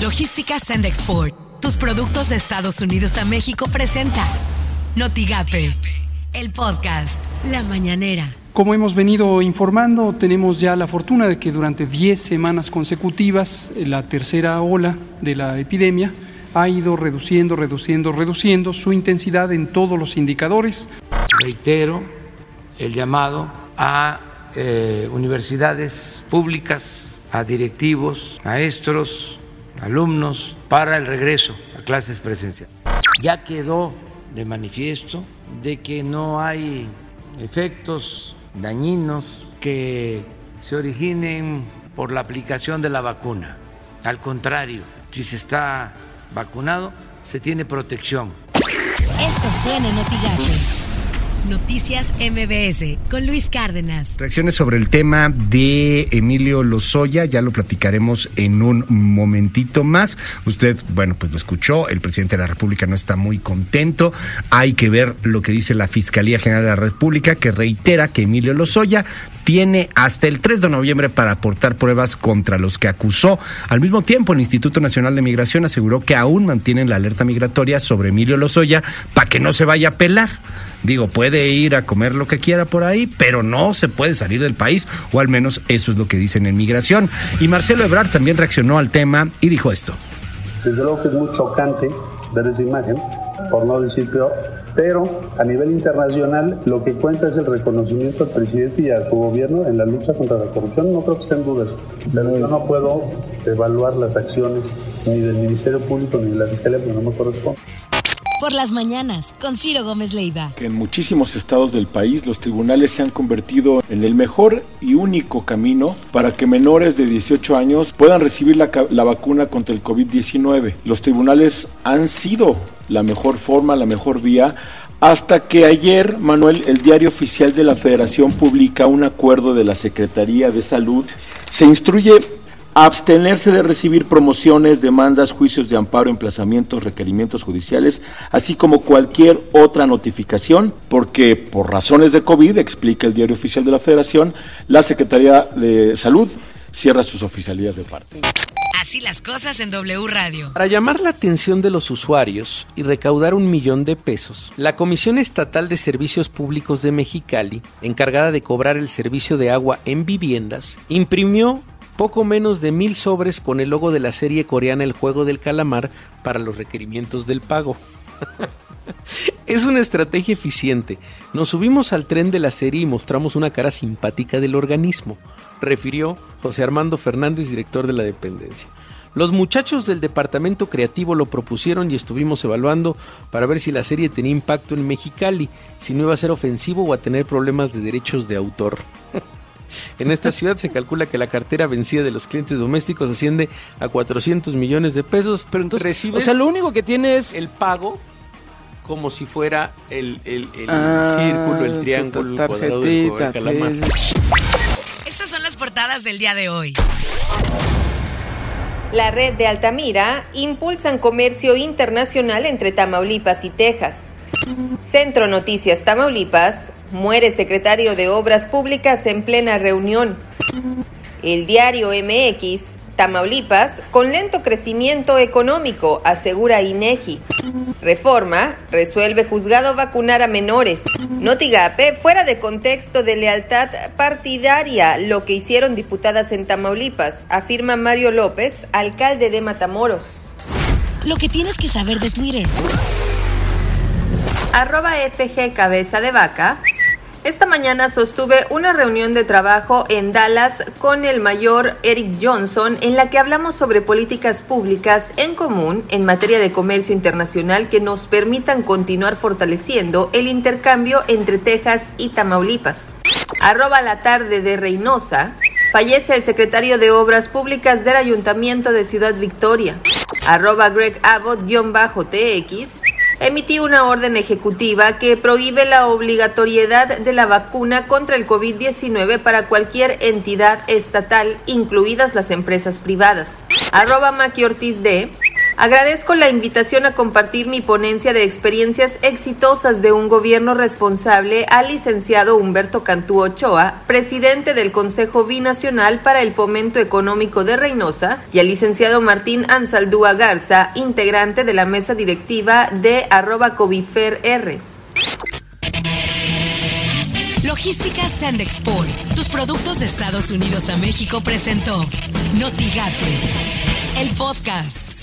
Logística Send Export. Tus productos de Estados Unidos a México presenta Notigape, el podcast La Mañanera. Como hemos venido informando, tenemos ya la fortuna de que durante 10 semanas consecutivas la tercera ola de la epidemia ha ido reduciendo, reduciendo, reduciendo su intensidad en todos los indicadores. Reitero el llamado a eh, universidades públicas, a directivos, maestros, alumnos, para el regreso a clases presenciales. Ya quedó de manifiesto de que no hay efectos dañinos que se originen por la aplicación de la vacuna. Al contrario, si se está vacunado, se tiene protección. Esto suena en Noticias MBS con Luis Cárdenas. Reacciones sobre el tema de Emilio Lozoya, ya lo platicaremos en un momentito más. Usted, bueno, pues lo escuchó, el presidente de la República no está muy contento. Hay que ver lo que dice la Fiscalía General de la República, que reitera que Emilio Lozoya tiene hasta el 3 de noviembre para aportar pruebas contra los que acusó. Al mismo tiempo, el Instituto Nacional de Migración aseguró que aún mantienen la alerta migratoria sobre Emilio Lozoya para que no se vaya a pelar. Digo, puede ir a comer lo que quiera por ahí, pero no se puede salir del país, o al menos eso es lo que dicen en migración. Y Marcelo Ebrard también reaccionó al tema y dijo esto. Desde luego que es muy chocante ver esa imagen, por no decir peor, pero a nivel internacional lo que cuenta es el reconocimiento al presidente y a su gobierno en la lucha contra la corrupción. No creo que estén dudas, pero yo no puedo evaluar las acciones ni del Ministerio Público ni de la Fiscalía, porque no me corresponde por las mañanas con Ciro Gómez Leiva. Que en muchísimos estados del país los tribunales se han convertido en el mejor y único camino para que menores de 18 años puedan recibir la, la vacuna contra el COVID-19. Los tribunales han sido la mejor forma, la mejor vía hasta que ayer, Manuel, el diario oficial de la Federación publica un acuerdo de la Secretaría de Salud. Se instruye abstenerse de recibir promociones, demandas, juicios de amparo, emplazamientos, requerimientos judiciales, así como cualquier otra notificación, porque por razones de COVID, explica el diario oficial de la Federación, la Secretaría de Salud cierra sus oficialías de parte. Así las cosas en W Radio. Para llamar la atención de los usuarios y recaudar un millón de pesos, la Comisión Estatal de Servicios Públicos de Mexicali, encargada de cobrar el servicio de agua en viviendas, imprimió poco menos de mil sobres con el logo de la serie coreana El Juego del Calamar para los requerimientos del pago. es una estrategia eficiente. Nos subimos al tren de la serie y mostramos una cara simpática del organismo, refirió José Armando Fernández, director de la dependencia. Los muchachos del departamento creativo lo propusieron y estuvimos evaluando para ver si la serie tenía impacto en Mexicali, si no iba a ser ofensivo o a tener problemas de derechos de autor. En esta ciudad se calcula que la cartera vencida de los clientes domésticos asciende a 400 millones de pesos, pero entonces recibes O sea, lo único que tiene es el pago como si fuera el, el, el Ah, círculo, el triángulo, el cuadrado del tarjetita, calamar. Estas son las portadas del día de hoy. La red de Altamira impulsan comercio internacional entre Tamaulipas y Texas. Centro Noticias Tamaulipas, muere secretario de Obras Públicas en plena reunión. El diario MX, Tamaulipas, con lento crecimiento económico, asegura INEGI. Reforma, resuelve juzgado vacunar a menores. Notigape, fuera de contexto de lealtad partidaria, lo que hicieron diputadas en Tamaulipas, afirma Mario López, alcalde de Matamoros. Lo que tienes que saber de Twitter. Arroba FG Cabeza de Vaca. Esta mañana sostuve una reunión de trabajo en Dallas con el mayor Eric Johnson en la que hablamos sobre políticas públicas en común en materia de comercio internacional que nos permitan continuar fortaleciendo el intercambio entre Texas y Tamaulipas. Arroba la tarde de Reynosa. Fallece el secretario de Obras Públicas del Ayuntamiento de Ciudad Victoria. Arroba Greg Abbott-TX emití una orden ejecutiva que prohíbe la obligatoriedad de la vacuna contra el COVID-19 para cualquier entidad estatal, incluidas las empresas privadas. Arroba Maqui Ortiz. Agradezco la invitación a compartir mi ponencia de experiencias exitosas de un gobierno responsable al licenciado Humberto Cantú Ochoa, presidente del Consejo Binacional para el Fomento Económico de Reynosa, y al licenciado Martín Ansaldúa Garza, integrante de la mesa directiva de arroba Covifer R. Logística Sandexport, tus productos de Estados Unidos a México presentó Notigate, el podcast.